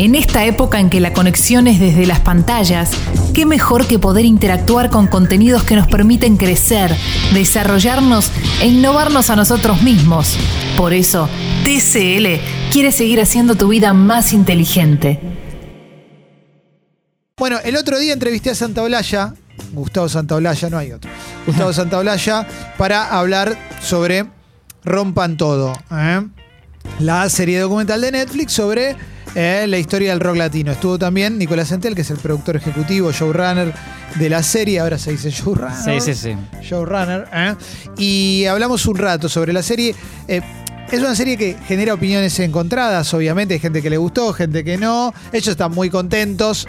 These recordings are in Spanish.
En esta época en que la conexión es desde las pantallas, qué mejor que poder interactuar con contenidos que nos permiten crecer, desarrollarnos e innovarnos a nosotros mismos. Por eso, TCL quiere seguir haciendo tu vida más inteligente. Bueno, el otro día entrevisté a Santaolalla, Gustavo Santaolalla, no hay otro. Gustavo Santaolalla, para hablar sobre Rompan Todo. ¿eh? La serie documental de Netflix sobre eh, la historia del rock latino. Estuvo también Nicolás Entel, que es el productor ejecutivo, showrunner de la serie. Ahora se dice showrunner. Sí, sí, sí. Showrunner. ¿eh? Y hablamos un rato sobre la serie. Eh, es una serie que genera opiniones encontradas, obviamente. Hay gente que le gustó, gente que no. Ellos están muy contentos.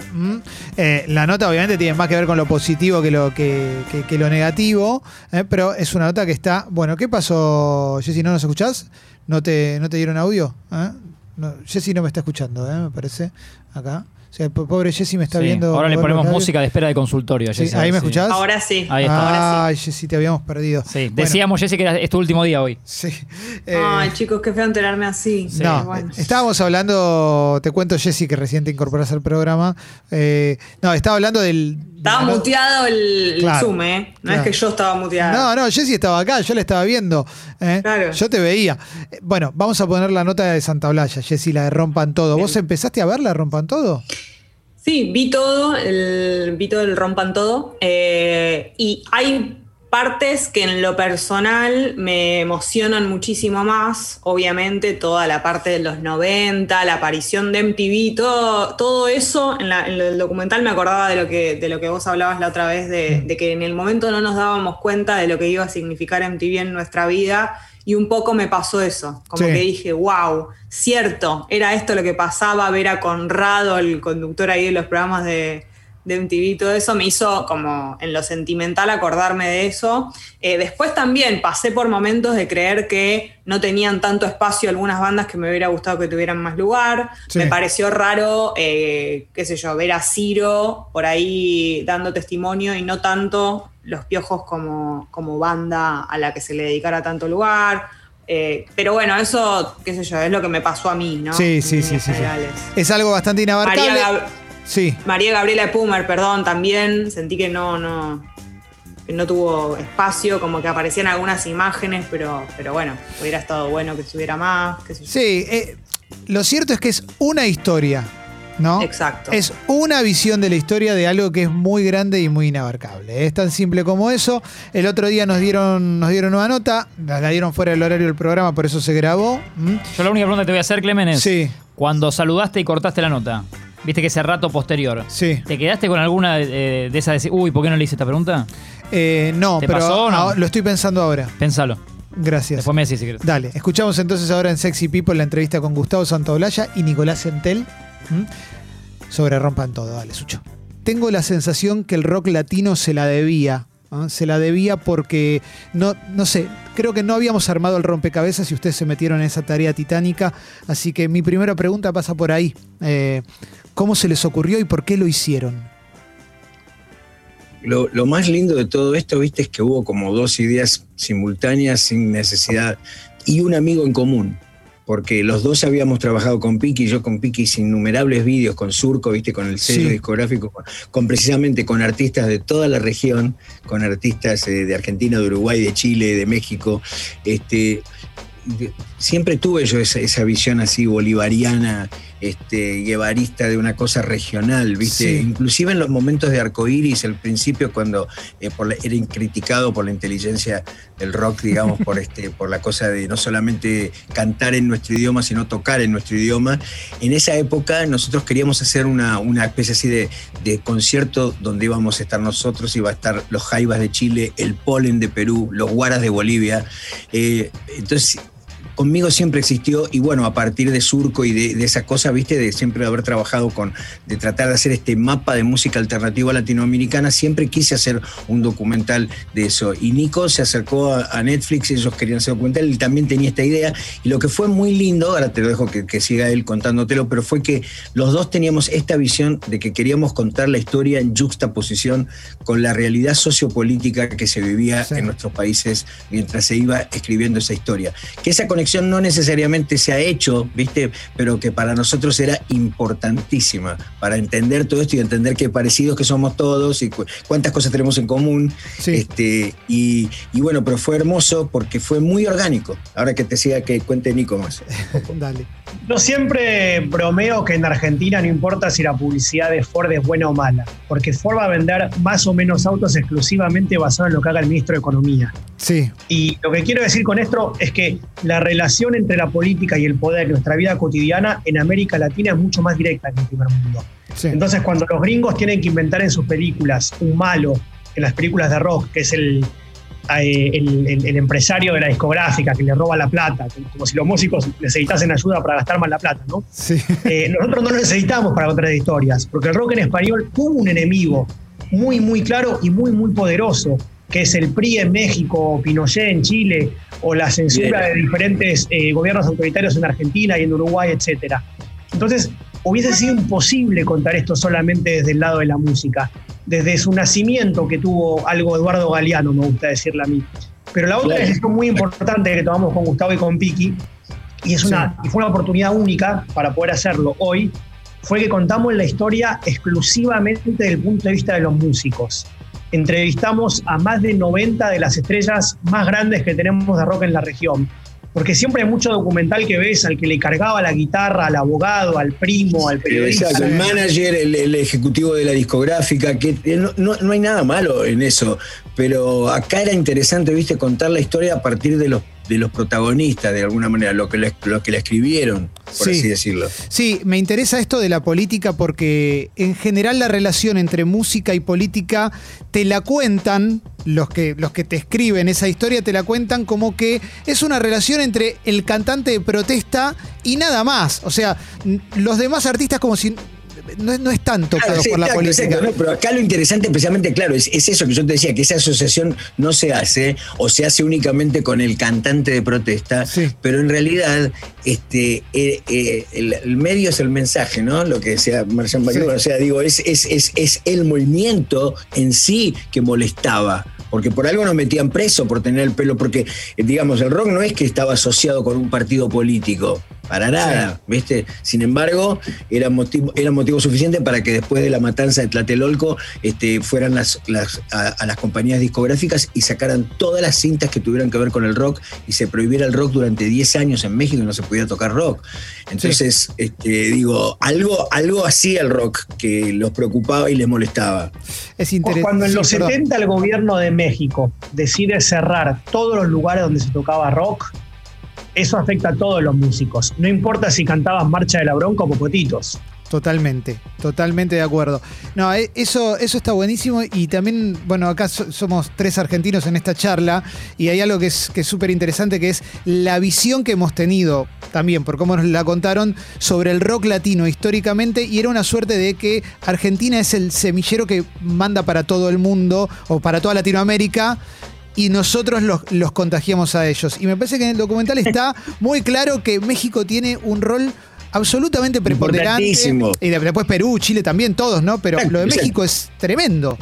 Eh, la nota, obviamente, tiene más que ver con lo positivo que lo, que, que- que lo negativo. ¿eh? Pero es una nota que está. Bueno, ¿qué pasó, Jessy? ¿No nos escuchás? ¿No te, no te dieron audio? ¿Eh? No, Jessy no me está escuchando, ¿eh? me parece. Acá. O sea, po- pobre Jessy me está Sí. viendo. Ahora le ponemos música de espera de consultorio. Sí, Jessy, ¿Ahí me sí. escuchás? Ahora sí. Ahí está. Ahora Ay, Jessy, te habíamos perdido. Sí, Bueno, decíamos, Jessy, que era- es tu último día hoy. sí. sí. Eh, Ay, chicos, qué feo enterarme así. Sí. No, Bueno. eh, estábamos hablando, te cuento Jessy que recién te incorporas al programa. eh, no, estaba hablando del... Estaba muteado el, el Claro, Zoom, ¿eh? No claro. es que yo estaba muteada. No, no, Jessy estaba acá, yo la estaba viendo. eh, Claro. Yo te veía. Eh, Bueno, vamos a poner la nota de Santa Blaya, Jessy, la de Rompan Todo. ¿Vos empezaste a ver la de Rompan Todo? Sí, vi todo, el, vi todo el rompan todo. eh, y hay partes que en lo personal me emocionan muchísimo más. Obviamente, toda la parte de los 90, la aparición de MTV, todo, todo eso en, la- en el documental me acordaba de lo que, de lo que vos hablabas la otra vez, de, de que en el momento no nos dábamos cuenta de lo que iba a significar MTV en nuestra vida. Y un poco me pasó eso, como Sí. que dije, wow, cierto, era esto lo que pasaba, ver a Conrado, el conductor ahí de los programas de, de MTV, todo eso me hizo como en lo sentimental acordarme de eso. Eh, después también pasé por momentos de creer que no tenían tanto espacio algunas bandas que me hubiera gustado que tuvieran más lugar. Sí. Me pareció raro, eh, qué sé yo, ver a Ciro por ahí dando testimonio y no tanto los piojos como, como banda a la que se le dedicara tanto lugar. Eh, pero bueno, eso, qué sé yo, es lo que me pasó a mí, ¿no? Sí, sí, sí. Es algo bastante inabarcable. María, Sí. María Gabriela Pumer, perdón, también sentí que no, no, que no tuvo espacio, como que aparecían algunas imágenes, pero, pero bueno, hubiera estado bueno que estuviera más, yo. Sí, eh, lo cierto es que es una historia, ¿no? Exacto. Es una visión de la historia de algo que es muy grande y muy inabarcable. Es tan simple como eso. El otro día nos dieron, nos dieron una nota, la la dieron fuera del horario del programa, por eso se grabó. ¿Mm? Yo la única pregunta que te voy a hacer, Clemen, es Sí. cuando saludaste y cortaste la nota, viste que ese rato posterior, Sí. ¿te quedaste con alguna de, de esas de uy, ¿por qué no le hice esta pregunta? Eh, no, ¿Te pero pasó o no? ahora- lo estoy pensando ahora. Pensalo. Gracias. Después me decís si querés. Dale, escuchamos entonces ahora en Sexy People la entrevista con Gustavo Santaolalla y Nicolás Entel ¿m? sobre Rompan Todo. Dale, Sucho. Tengo la sensación que el rock latino se la debía. Se la debía porque, no, no sé, creo que no habíamos armado el rompecabezas y ustedes se metieron en esa tarea titánica. Así que mi primera pregunta pasa por ahí. Eh, ¿Cómo se les ocurrió y por qué lo hicieron? Lo, lo más lindo de todo esto, viste, es que hubo como dos ideas simultáneas sin necesidad y un amigo en común. Porque los dos habíamos trabajado con Piki, yo con Piki hice innumerables vídeos con Surco, viste, con el sello Sí. discográfico, con, precisamente con artistas de toda la región, con artistas eh, de Argentina, de Uruguay, de Chile, de México. Este, de- siempre tuve yo esa, esa visión así bolivariana, este, guevarista de una cosa regional, ¿viste? Sí. Inclusive en los momentos de arcoíris, al principio cuando eh, por la- era criticado por la inteligencia del rock, digamos, por, este, por la cosa de no solamente cantar en nuestro idioma, sino tocar en nuestro idioma. En esa época nosotros queríamos hacer una, una especie así de, de concierto donde íbamos a estar nosotros, iba a estar los jaivas de Chile, el polen de Perú, los guaras de Bolivia. Eh, entonces conmigo siempre existió y bueno, a partir de Surco y de, de esa cosa, viste, de siempre haber trabajado con, de tratar de hacer este mapa de música alternativa latinoamericana, siempre quise hacer un documental de eso. Y Nico se acercó a, a Netflix, ellos querían hacer documental, él también tenía esta idea. Y lo que fue muy lindo, ahora te lo dejo que, que siga él contándotelo, pero fue que los dos teníamos esta visión de que queríamos contar la historia en juxtaposición con la realidad sociopolítica que se vivía Sí. en nuestros países mientras se iba escribiendo esa historia. Que esa conexión reflexión no necesariamente se ha hecho, ¿viste? Pero que para nosotros era importantísima para entender todo esto y entender qué parecidos que somos todos y cuántas cosas tenemos en común. Este, y, bueno, pero fue hermoso porque fue muy orgánico. Ahora que te siga que cuente Nico más. Dale. Yo siempre bromeo que en Argentina no importa si la publicidad de Ford es buena o mala, porque Ford va a vender más o menos autos exclusivamente basado en lo que haga el ministro de Economía. Sí. Y lo que quiero decir con esto es que la relación entre la política y el poder en nuestra vida cotidiana en América Latina es mucho más directa que en el primer mundo. Entonces, cuando los gringos tienen que inventar en sus películas un malo, en las películas de rock, que es el, eh, el, empresario de la discográfica que le roba la plata, como si los músicos necesitasen ayuda para gastar más la plata, ¿no? Sí. Eh, nosotros no lo necesitamos para contar historias, porque el rock en español tuvo un enemigo muy, muy claro y muy, muy poderoso, que es el PRI en México, Pinochet en Chile, o la censura de diferentes eh, gobiernos autoritarios en Argentina y en Uruguay, etc. Entonces, hubiese sido imposible contar esto solamente desde el lado de la música, desde su nacimiento que tuvo algo Eduardo Galeano, me gusta decirle a mí. Pero la otra decisión muy importante que tomamos con Gustavo y con Piki, y, es una, y fue una oportunidad única para poder hacerlo hoy, fue que contamos la historia exclusivamente desde el punto de vista de los músicos. Entrevistamos a más de 90 de las estrellas más grandes que tenemos de rock en la región porque siempre hay mucho documental que ves al que le cargaba la guitarra, al abogado, al primo, al periodista. Exacto, el manager, el, ejecutivo de la discográfica, que no, no, hay nada malo en eso, pero acá era interesante, viste, contar la historia a partir de los de los protagonistas, de alguna manera, lo que la, lo que la escribieron, por así decirlo. Sí, me interesa esto de la política porque en general la relación entre música y política te la cuentan, los que, los que te escriben esa historia te la cuentan como que es una relación entre el cantante de protesta y nada más. O sea, los demás artistas como si no, no están tocados por la política. pero acá lo interesante, especialmente, claro, es, eso que yo te decía, que esa asociación no se hace o se hace únicamente con el cantante de protesta, pero en realidad este, eh, eh, el, medio es el mensaje, ¿no? Lo que decía Marcián o sea, digo, es, es, es, es el movimiento en sí que molestaba porque por algo nos metían preso por tener el pelo, porque digamos, el rock no es que estaba asociado con un partido político, para nada, ¿viste? Sin embargo, era motivo, era motivo suficiente para que después de la matanza de Tlatelolco este, fueran las, a, las compañías discográficas y sacaran todas las cintas que tuvieran que ver con el rock y se prohibiera el rock durante 10 años en México y no se podía tocar rock. Entonces, este, digo, algo, algo hacía el rock que los preocupaba y les molestaba. Es interesante. Cuando en los 70 el gobierno de México decide cerrar todos los lugares donde se tocaba rock, eso afecta a todos los músicos. No importa si cantabas Marcha de la Bronca o Popotitos. Totalmente, totalmente de acuerdo. No, eh, eso, eso está buenísimo y también, bueno, acá somos tres argentinos en esta charla y hay algo que es súper interesante que es la visión que hemos tenido también, por cómo nos la contaron, sobre el rock latino históricamente y era una suerte de que Argentina es el semillero que manda para todo el mundo o para toda Latinoamérica y nosotros los, contagiamos a ellos. Y me parece que en el documental está muy claro que México tiene un rol absolutamente preponderante. Y después Perú, Chile también, todos, ¿no? Pero lo de México es tremendo.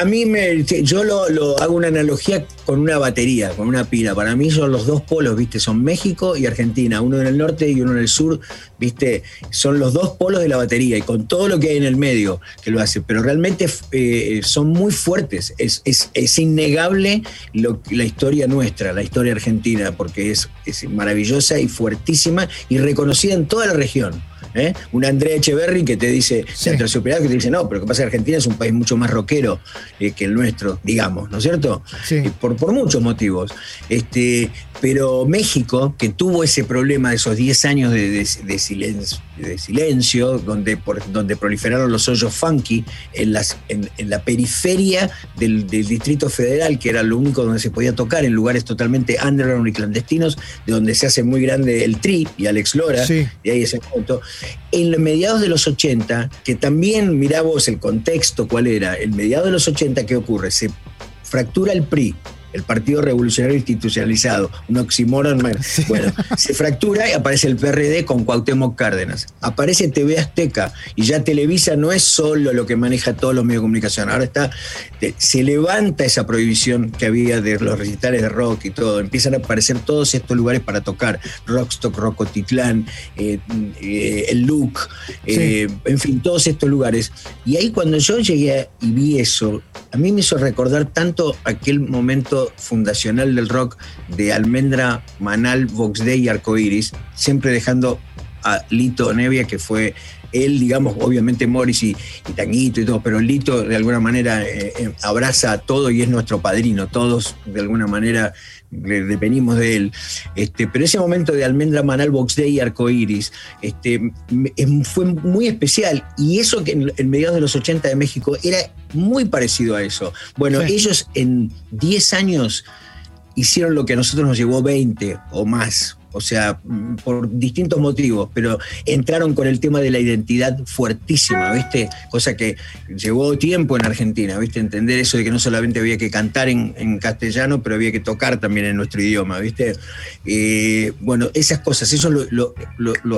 A mí, me, yo lo, hago una analogía con una batería, con una pila. Para mí son los dos polos, ¿viste? Son México y Argentina, uno en el norte y uno en el sur, ¿viste? Son los dos polos de la batería y con todo lo que hay en el medio que lo hace. Pero realmente eh, son muy fuertes. Es, es, innegable la historia nuestra, la historia argentina, porque es, es maravillosa y fuertísima y reconocida en toda la región. ¿eh? Un Andrea Echeverry que te dice, sí. que te dice, no, pero lo que pasa es que Argentina es un país mucho más rockero eh, que el nuestro, digamos, ¿no es cierto? Sí. por, por muchos motivos. Este, pero México, que tuvo ese problema de esos 10 años de, silencio, de silencio donde, donde proliferaron los hoyos funky en, las, en, la periferia del, Distrito Federal, que era lo único donde se podía tocar, en lugares totalmente underground y clandestinos, de donde se hace muy grande el Tri y Alex Lora, de ahí ese punto. En los mediados de los 80, que también mirá vos el contexto cuál era, en mediados de los 80, ¿qué ocurre? Se fractura el PRI el Partido Revolucionario Institucionalizado, un oxímoron. Bueno, se fractura y aparece el PRD con Cuauhtémoc Cárdenas. Aparece TV Azteca y ya Televisa no es solo lo que maneja todos los medios de comunicación, ahora está, se levanta esa prohibición que había de los recitales de rock y todo, empiezan a aparecer todos estos lugares para tocar, Rockstock, Rocotitlán, eh, eh, el Look, eh, en fin, todos estos lugares. Y ahí cuando yo llegué y vi eso, a mí me hizo recordar tanto aquel momento fundacional del rock de Almendra, Manal, Vox Day y Arcoiris, siempre dejando a Lito Nevia, que fue él, digamos, obviamente Morris y, Tanguito y todo, pero Lito de alguna manera eh, eh, abraza todo y es nuestro padrino, todos de alguna manera dependimos de él. Este, pero ese momento de Almendra Manal, Box Day y Arcoiris este, fue muy especial. Y eso que en, mediados de los 80 de México era muy parecido a eso. Bueno, ellos en 10 años hicieron lo que a nosotros nos llevó 20 o más o sea, por distintos motivos, pero entraron con el tema de la identidad fuertísima, ¿viste? Cosa que llevó tiempo en Argentina, ¿viste? Entender eso de que no solamente había que cantar en, castellano, pero había que tocar también en nuestro idioma, ¿viste? Eh, bueno, esas cosas, eso lo,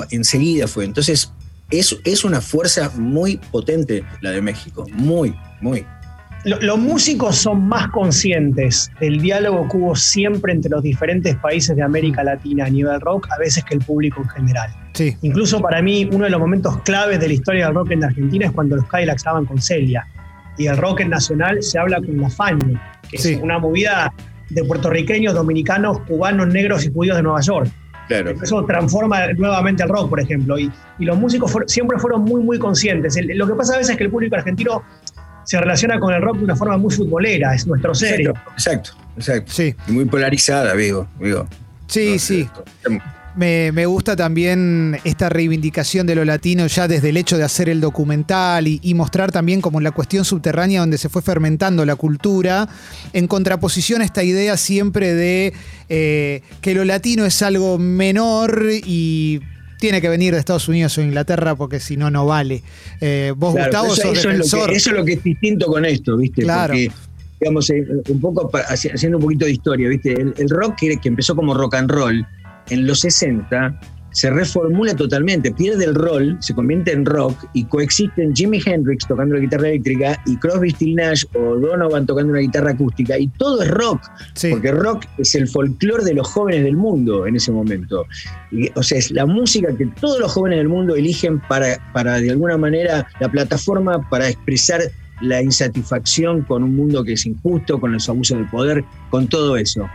enseguida fue. Entonces, es, es una fuerza muy potente la de México, muy, muy los músicos son más conscientes del diálogo que hubo siempre entre los diferentes países de América Latina a nivel rock, a veces que el público en general. Sí. Incluso para mí, uno de los momentos claves de la historia del rock en Argentina es cuando los Cadillacs estaban con Celia. Y el rock en nacional se habla con la Fania, que es una movida de puertorriqueños, dominicanos, cubanos, negros y judíos de Nueva York. Claro. Eso transforma nuevamente el rock, por ejemplo. Y, los músicos siempre fueron muy, muy conscientes. lo que pasa a veces es que el público argentino se relaciona con el rock de una forma muy futbolera, es nuestro serio. Exacto, exacto. Sí. Y muy polarizada, digo. digo. Sí, sí. Me, gusta también esta reivindicación de lo latino ya desde el hecho de hacer el documental y, mostrar también como la cuestión subterránea donde se fue fermentando la cultura, en contraposición a esta idea siempre de eh, que lo latino es algo menor y tiene que venir de Estados Unidos o Inglaterra porque si no, no vale. Eh, vos, Gustavo, eso, sos eso, es lo que, eso es lo que es distinto con esto, ¿viste? Claro. Porque, digamos, eh, un poco haciendo un poquito de historia, ¿viste? El, rock que, que empezó como rock and roll en los 60 se reformula totalmente, pierde el rol, se convierte en rock y coexisten Jimi Hendrix tocando la guitarra eléctrica y Crosby, Still Nash o Donovan tocando una guitarra acústica. Y todo es rock, porque rock es el folclore de los jóvenes del mundo en ese momento. o sea, es la música que todos los jóvenes del mundo eligen para, para de alguna manera la plataforma para expresar la insatisfacción con un mundo que es injusto, con los abusos de poder, con todo eso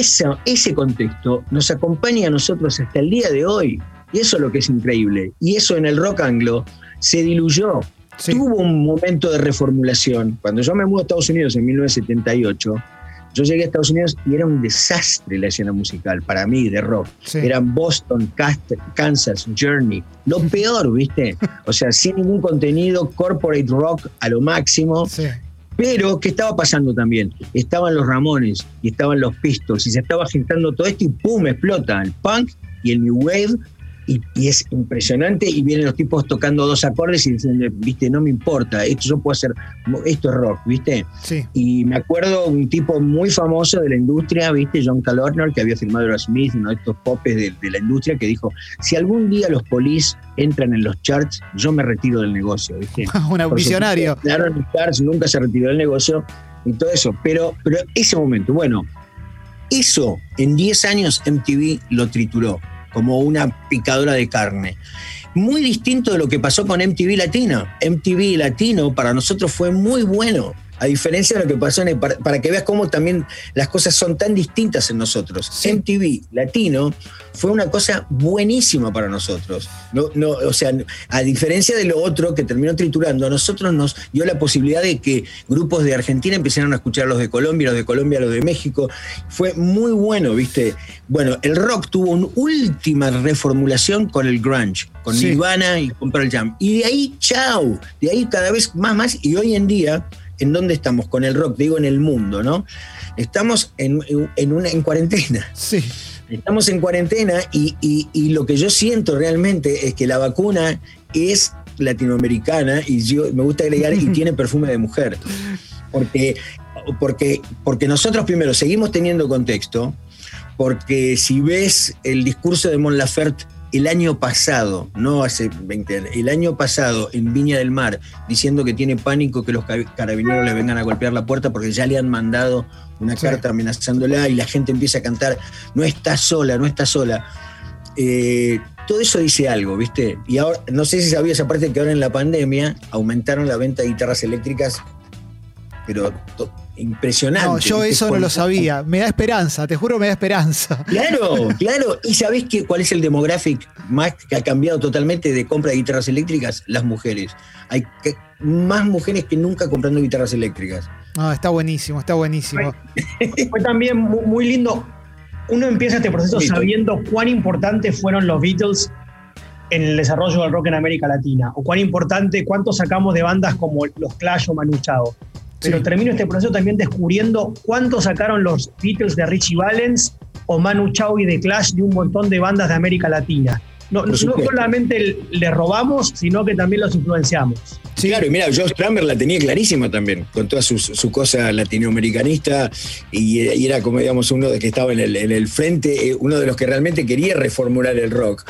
ese contexto nos acompaña a nosotros hasta el día de hoy. Y eso es lo que es increíble. Y eso en el rock anglo se diluyó. Tuvo un momento de reformulación. Cuando yo me mudé a Estados Unidos en 1978, yo llegué a Estados Unidos y era un desastre la escena musical para mí de rock. Eran Boston, Kansas, Journey. Lo peor, ¿viste? O sea, sin ningún contenido, corporate rock a lo máximo. Pero, ¿qué estaba pasando también? Estaban los Ramones y estaban los Pistols y se estaba agitando todo esto y ¡pum! explota el punk y el New Wave y, es impresionante y vienen los tipos tocando dos acordes y dicen, viste, no me importa, esto yo puedo hacer, esto es rock, viste. Sí. Y me acuerdo un tipo muy famoso de la industria, viste, John Calorner, que había firmado a Smith, uno de estos popes de, la industria, que dijo, si algún día los polis entran en los charts, yo me retiro del negocio, viste. un visionario. los charts, nunca se retiró del negocio y todo eso, pero, pero ese momento, bueno, eso en 10 años MTV lo trituró como una picadora de carne. Muy distinto de lo que pasó con MTV Latino. MTV Latino para nosotros fue muy bueno. A diferencia de lo que pasó en el, para, que veas cómo también las cosas son tan distintas en nosotros. MTV Latino fue una cosa buenísima para nosotros. No, no, o sea, a diferencia de lo otro que terminó triturando, a nosotros nos dio la posibilidad de que grupos de Argentina empezaran a escuchar los de Colombia, los de Colombia, los de México. Fue muy bueno, ¿viste? Bueno, el rock tuvo una última reformulación con el grunge, con Nirvana y con Pearl Jam. Y de ahí, chao, de ahí cada vez más, más. Y hoy en día ¿en dónde estamos con el rock? Digo, en el mundo, ¿no? Estamos en, una, en cuarentena. Sí. Estamos en cuarentena y, lo que yo siento realmente es que la vacuna es latinoamericana y yo me gusta agregar y tiene perfume de mujer. Porque porque, porque nosotros primero seguimos teniendo contexto, porque si ves el discurso de Mon Laferte el año pasado, no hace 20 años, el año pasado en Viña del Mar, diciendo que tiene pánico que los carabineros le vengan a golpear la puerta porque ya le han mandado una carta amenazándola y la gente empieza a cantar, no está sola, no está sola. Eh, todo eso dice algo, ¿viste? Y ahora, no sé si sabías aparte que ahora en la pandemia aumentaron la venta de guitarras eléctricas, pero impresionante. No, yo eso no lo sabía. Me da esperanza, te juro, me da esperanza. Claro, claro. ¿Y sabés qué, cuál es el demográfico más que ha cambiado totalmente de compra de guitarras eléctricas? Las mujeres. Hay más mujeres que nunca comprando guitarras eléctricas. No, está buenísimo, está buenísimo. Fue, también muy, lindo. Uno empieza este proceso sabiendo cuán importantes fueron los Beatles en el desarrollo del rock en América Latina, o cuán importante, cuánto sacamos de bandas como los Clash o Manu Chao pero termino este proceso también descubriendo cuánto sacaron los Beatles de Richie Valens o Manu Chao y de Clash de un montón de bandas de América Latina. No, no solamente le robamos, sino que también los influenciamos. Sí. Claro, y mira, Josh Kramer la tenía clarísima también, con toda su, cosa latinoamericanista, y, era como, digamos, uno de que estaba en el, frente, eh, uno de los que realmente quería reformular el rock.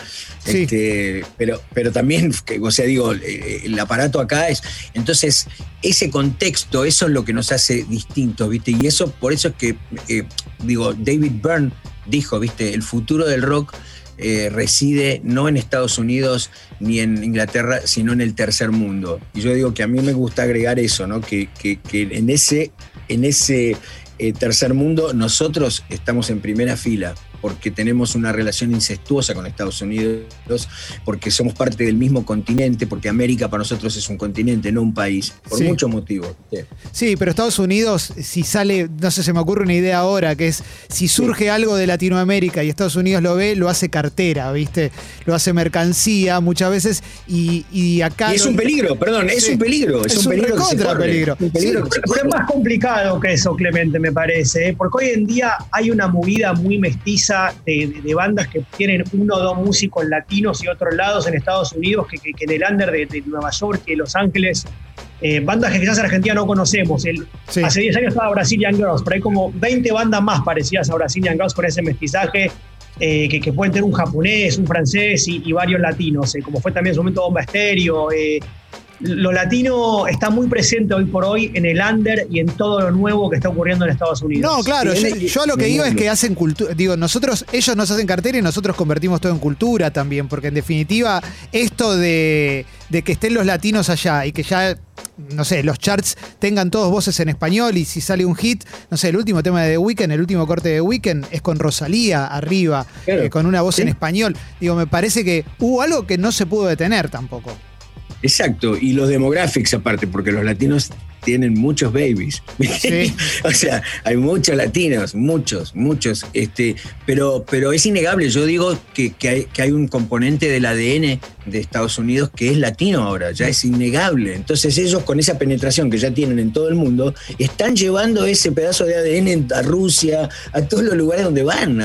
Este, pero, pero también, o sea, digo, eh, el aparato acá es. Entonces, ese contexto, eso es lo que nos hace distintos, ¿viste? Y eso, por eso es que, eh, digo, David Byrne dijo, ¿viste? El futuro del rock eh, reside no en Estados Unidos ni en Inglaterra, sino en el tercer mundo. Y yo digo que a mí me gusta agregar eso, ¿no? que, que, en ese, en ese eh, tercer mundo nosotros estamos en primera fila porque tenemos una relación incestuosa con Estados Unidos, porque somos parte del mismo continente, porque América para nosotros es un continente, no un país, por muchos motivos. Sí. pero Estados Unidos, si sale, no sé, se me ocurre una idea ahora, que es si surge algo de Latinoamérica y Estados Unidos lo ve, lo hace cartera, ¿viste? Lo hace mercancía muchas veces y, acá... Y es un peligro, perdón, es un peligro, es, un, peligro. Contra peligro. es más complicado que eso, Clemente, me parece, ¿eh? porque hoy en día hay una movida muy mestiza de, bandas que tienen uno o dos músicos latinos y otros lados en Estados Unidos que, que, en el under de, Nueva York y Los Ángeles, eh, bandas que quizás en Argentina no conocemos. El, Hace 10 años estaba Brazilian Girls, pero hay como 20 bandas más parecidas a Brazilian Girls con ese mestizaje. Eh, que, pueden tener un japonés, un francés y, varios latinos, eh, como fue también en su momento Bomba Estéreo, lo latino está muy presente hoy por hoy en el under y en todo lo nuevo que está ocurriendo en Estados Unidos. No, claro, yo, lo que digo es que hacen cultura, digo, nosotros, ellos nos hacen cartera y nosotros convertimos todo en cultura también, porque en definitiva, esto de, que estén los latinos allá y que ya no sé, los charts tengan todos voces en español y si sale un hit, no sé, el último tema de The Weeknd, el último corte de The Weeknd es con Rosalía arriba, eh, con una voz en español. Digo, me parece que hubo algo que no se pudo detener tampoco. Exacto, y los demographics aparte, porque los latinos tienen muchos babies. o sea, hay muchos latinos, muchos, muchos. Este, pero, pero es innegable, yo digo que, hay, que hay un componente del ADN de Estados Unidos que es latino ahora, ya es innegable. Entonces ellos con esa penetración que ya tienen en todo el mundo, están llevando ese pedazo de ADN a Rusia, a todos los lugares donde van,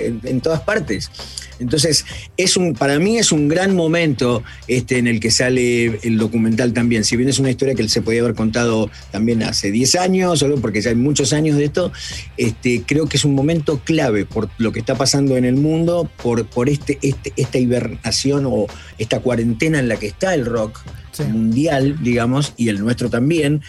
en todas partes. Entonces, es un, para mí es un gran momento este, en el que sale el documental también. Si bien es una historia que se podía haber contado también hace 10 años, solo porque ya hay muchos años de esto, este, creo que es un momento clave por lo que está pasando en el mundo, por, por este, este, esta hibernación o esta cuarentena en la que está el rock mundial, digamos, y el nuestro también,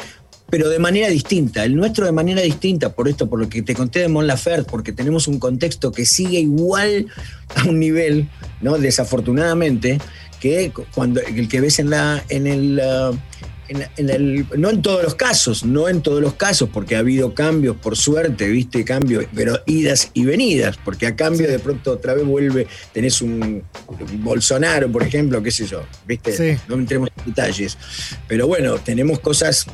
pero de manera distinta. El nuestro de manera distinta, por esto, por lo que te conté de Mon Laferte, porque tenemos un contexto que sigue igual a un nivel, ¿no? Desafortunadamente, que cuando el que ves en la en el uh, no en todos los casos, no en todos los casos, porque ha habido cambios, por suerte, viste, cambios, pero idas y venidas, porque a cambio de pronto otra vez vuelve, tenés un, Bolsonaro, por ejemplo, qué sé yo, viste, no entremos en detalles. Pero bueno, tenemos cosas,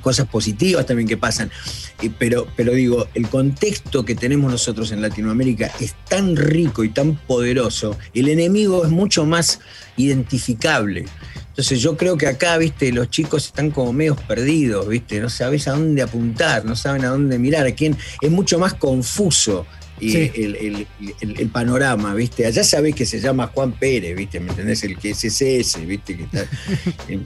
cosas positivas también que pasan. Pero, pero digo, el contexto que tenemos nosotros en Latinoamérica es tan rico y tan poderoso, el enemigo es mucho más identificable. Entonces yo creo que acá, viste, los chicos están como medios perdidos, viste, no sabes a dónde apuntar, no saben a dónde mirar, a quién, es mucho más confuso el, panorama, ¿viste? Allá sabés que se llama Juan Pérez, ¿viste? ¿Me entendés? El que es ese, ¿viste? Que está,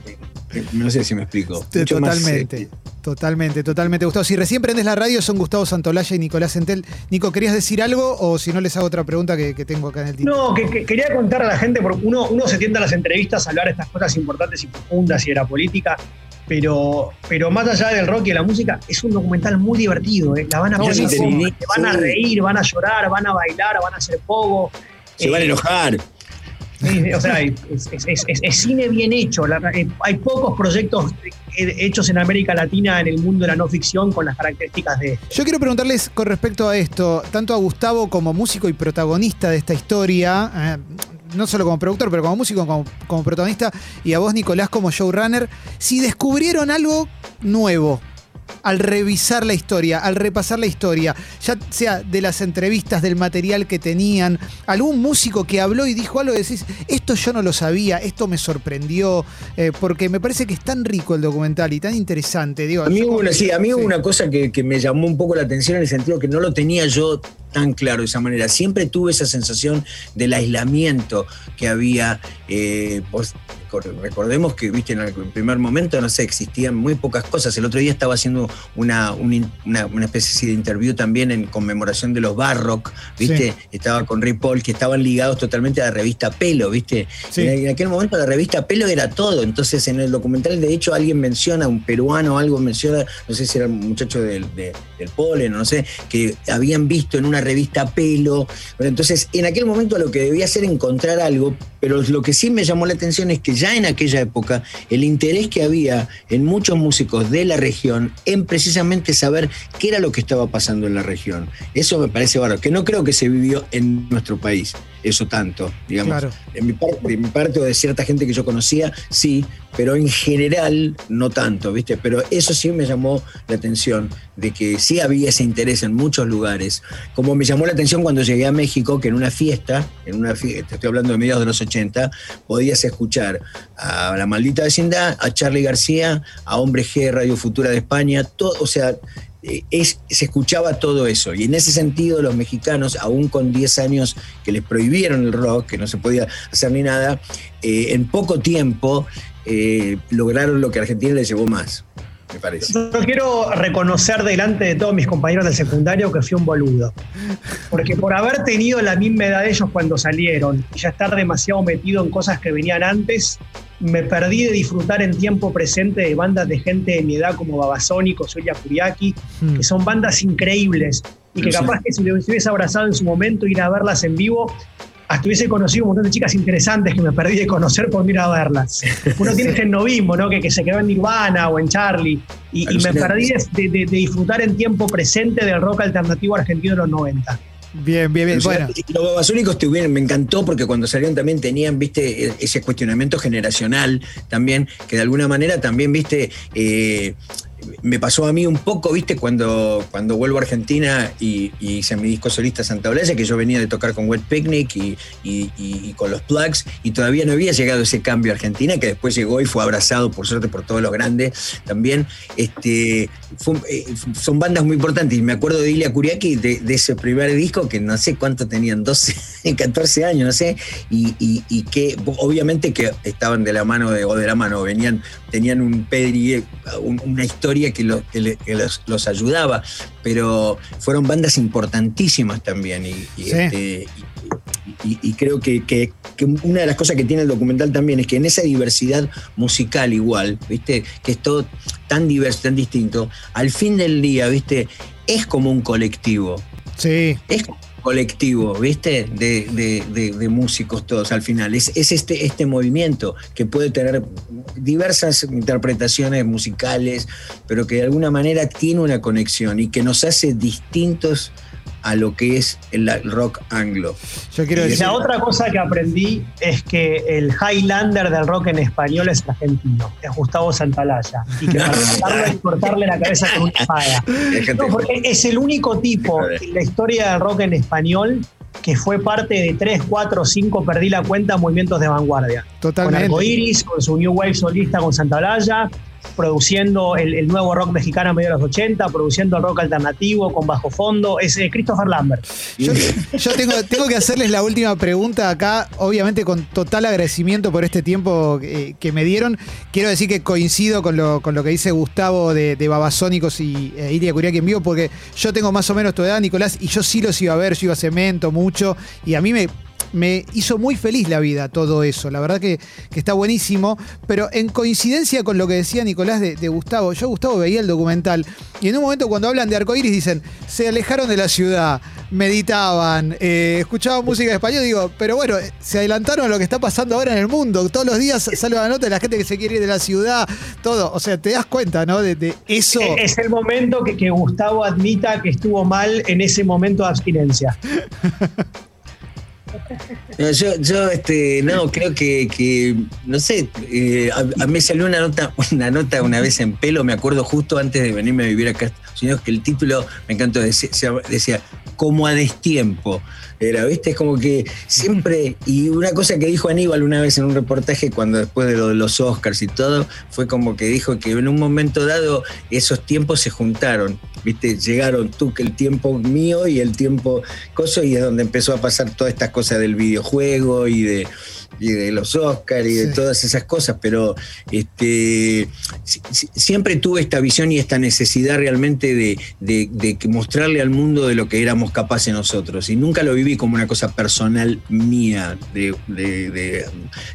no sé si me explico. Totalmente. Totalmente, totalmente, Gustavo. Si recién prendes la radio, son Gustavo Santolaya y Nicolás Entel. Nico, ¿querías decir algo o si no les hago otra pregunta que, que tengo acá en el título? No, que, que quería contar a la gente, porque uno, uno se tienta a las entrevistas a hablar de estas cosas importantes y profundas y de la política, pero, pero más allá del rock y de la música, es un documental muy divertido. ¿eh? La van a No, pasar sí, como- sí. van a reír, van a llorar, van a bailar, van a hacer pogo. Se van a Eh, enojar. O sea, es, es- es- es- es cine bien hecho. La- eh, hay pocos proyectos eh, hechos en América Latina en el mundo de la no ficción con las características de este. Yo quiero preguntarles con respecto a esto, tanto a Gustavo como músico y protagonista de esta historia, eh, no solo como productor, pero como músico, como, como protagonista, y a vos, Nicolás, como showrunner, si descubrieron algo nuevo al revisar la historia, al repasar la historia, ya sea de las entrevistas, del material que tenían, algún músico que habló y dijo algo y decís, esto yo no lo sabía, esto me sorprendió, eh, porque me parece que es tan rico el documental y tan interesante. Digo, A mí hubo una, sí, a mí sí. una cosa que, que me llamó un poco la atención en el sentido que no lo tenía yo tan claro de esa manera. Siempre tuve esa sensación del aislamiento que había. eh, recordemos que, viste, en el primer momento, no sé, existían muy pocas cosas. El otro día estaba haciendo una, una, una especie de interview también en conmemoración de los Barrock, viste. Estaba con Ray Paul, que estaban ligados totalmente a la revista Pelo, viste. Sí. En, aquel momento la revista Pelo era todo. Entonces, en el documental, de hecho, alguien menciona, un peruano algo menciona, no sé si era un muchacho del, de- del polen no sé, que habían visto en una revista Pelo. Bueno, entonces, en aquel momento lo que debía hacer encontrar algo, pero lo que sí me llamó la atención es que ya en aquella época el interés que había en muchos músicos de la región en precisamente saber qué era lo que estaba pasando en la región. Eso me parece bárbaro, que no creo que se vivió en nuestro país, eso tanto, digamos. Claro. De mi, parte o de cierta gente que yo conocía, sí, pero en general no tanto, ¿viste? Pero eso sí me llamó la atención, de que sí había ese interés en muchos lugares. Como me llamó la atención cuando llegué a México, que en una fiesta, en una fiesta, estoy hablando de mediados de los 80, podías escuchar a La Maldita Vecindad, a Charlie García, a Hombre G, Radio Futura de España, todo, o sea, es- se escuchaba todo eso. Y en ese sentido, los mexicanos, aún con 10 años que les prohibieron el rock, que no se podía hacer ni nada, eh, en poco tiempo eh, lograron lo que a Argentina le llevó más, me parece. Yo quiero reconocer delante de todos mis compañeros del secundario que fui un boludo. Porque por haber tenido la misma edad de ellos cuando salieron y ya estar demasiado metido en cosas que venían antes, me perdí de disfrutar en tiempo presente de bandas de gente de mi edad como Babasónico, Zulia Kuriaki, Mm. que son bandas increíbles y que sí. capaz que si les hubiese abrazado en su momento ir a verlas en vivo, hasta hubiese conocido un montón de chicas interesantes que me perdí de conocer por ir a verlas. Uno tiene ese novismo, ¿no? Que, que se quedó en Nirvana o en Charlie. Y, y me perdí de, de- de disfrutar en tiempo presente del rock alternativo argentino de los 90. Bien, bien, bien. O sea, Bueno, Los babasónicos tuvieron, me encantó porque cuando salieron también tenían, viste, e- ese cuestionamiento generacional también, que de alguna manera también, viste, eh, me pasó a mí un poco, viste, cuando, cuando vuelvo a Argentina y, hice mi disco solista Santa Olalla, que yo venía de tocar con Wet Picnic y, y- con los Plugs, y todavía no había llegado ese cambio a Argentina, que después llegó y fue abrazado, por suerte, por todos los grandes también. Este, fue- eh, son bandas muy importantes, y me acuerdo de Ilia Kuriaki, de, ese primer disco, que no sé cuánto tenían, 12, 14 años, no sé, y, que obviamente que estaban de la mano, de, o de la mano, venían, tenían un un- una historia que, lo- que le- que los, los ayudaba, pero fueron bandas importantísimas también, y, y, Sí. este, y- y- y creo que, una de las cosas que tiene el documental también es que en esa diversidad musical igual, ¿viste? Que es todo tan diverso, tan distinto, al fin del día, ¿viste? Es como un colectivo sí. es como colectivo, ¿viste? De, de- de- de músicos todos al final. Es, es este, este movimiento que puede tener diversas interpretaciones musicales, pero que de alguna manera tiene una conexión y que nos hace distintos a lo que es el rock anglo. Yo quiero Y decir. La otra cosa que aprendí es que el Highlander del rock en español es argentino, es Gustavo Santalaya. Y que para que cortarle la cabeza con una espada. No, porque es el único tipo en la historia del rock en español que fue parte de 3, 4, 5, perdí la cuenta, movimientos de vanguardia. Totalmente. Con Arcoiris, con su New Wave solista, con Santalaya. Produciendo el, nuevo rock mexicano a medio de los 80, produciendo el rock alternativo con bajo fondo, es eh, Christopher Lambert. Yo, tengo, que hacerles la última pregunta acá, obviamente con total agradecimiento por este tiempo eh, que me dieron. Quiero decir que coincido con lo, con lo que dice Gustavo de, de Babasónicos y eh, Iria Curiaki en vivo, porque yo tengo más o menos tu edad, Nicolás, y yo sí los iba a ver, yo iba a cemento mucho, y a mí me, me hizo muy feliz la vida todo eso. La verdad que, que está buenísimo. Pero en coincidencia con lo que decía Nicolás de, de Gustavo, yo Gustavo veía el documental y en un momento cuando hablan de arcoíris dicen, se alejaron de la ciudad, meditaban, eh, escuchaban música en español, digo, pero bueno, se adelantaron a lo que está pasando ahora en el mundo. Todos los días sale una nota de la gente que se quiere ir de la ciudad, todo. O sea, te das cuenta, ¿no? De, de eso. Eh, Es el momento que, que Gustavo admita que estuvo mal en ese momento de abstinencia. No, yo, yo este, no, creo que, no sé, eh, a, mí salió una nota, una nota una vez en pelo, me acuerdo justo antes de venirme a vivir acá a Estados Unidos, que el título me encantó, decía, decía como a destiempo. Era, ¿viste? Es como que siempre, y una cosa que dijo Aníbal una vez en un reportaje, cuando después de lo de los Oscars y todo, fue como que dijo que en un momento dado esos tiempos se juntaron, ¿viste? Llegaron tú, que el tiempo mío y el tiempo coso, y es donde empezó a pasar todas estas cosas del videojuego y de, y de los Oscars y de todas esas cosas, pero este, si- si- siempre tuve esta visión y esta necesidad realmente de, de- de mostrarle al mundo de lo que éramos capaces nosotros. Y nunca lo viví como una cosa personal mía, de,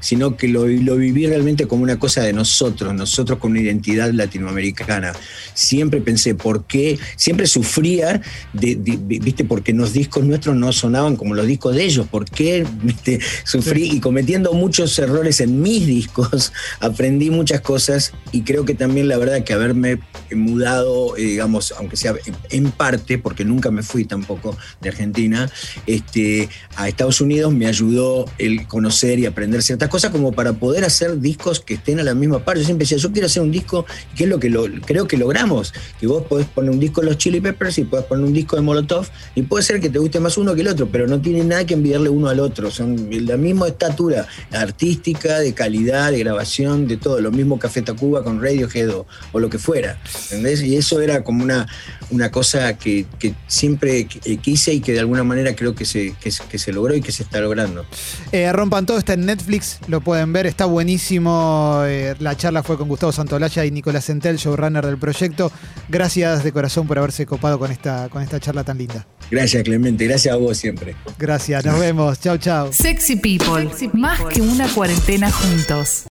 sino que lo, lo viví realmente como una cosa de nosotros, nosotros con una identidad latinoamericana. Siempre pensé, ¿por qué? Siempre sufría, de, de- viste, porque los discos nuestros no sonaban como los discos de ellos. ¿Por qué? Viste, sufrí y cometiendo muchos errores en mis discos, aprendí muchas cosas y creo que también la verdad que haberme mudado, eh, digamos, aunque sea en parte, porque nunca me fui tampoco de Argentina, este, a Estados Unidos me ayudó el conocer y aprender ciertas cosas como para poder hacer discos que estén a la misma par. Yo siempre decía, yo quiero hacer un disco, que es lo que lo, creo que logramos, que vos podés poner un disco de los Chili Peppers y podés poner un disco de Molotov y puede ser que te guste más uno que el otro, pero no tiene nada que envidiarle uno al otro, son la misma estatura artística, de calidad, de grabación, de todo, lo mismo Café Tacuba con Radiohead o, o lo que fuera. Y eso era como una, una cosa que, que siempre quise y que de alguna manera creo que se, que, se- que se logró y que se está logrando. Eh, Rompan todo, está en Netflix, lo pueden ver, está buenísimo. Eh, la charla fue con Gustavo Santolaya y Nicolás Centel, showrunner del proyecto. Gracias de corazón por haberse copado con esta, con esta charla tan linda. Gracias Clemente, gracias a vos siempre. Gracias, nos vemos. Chau, chau. Sexy People, más que una cuarentena juntos.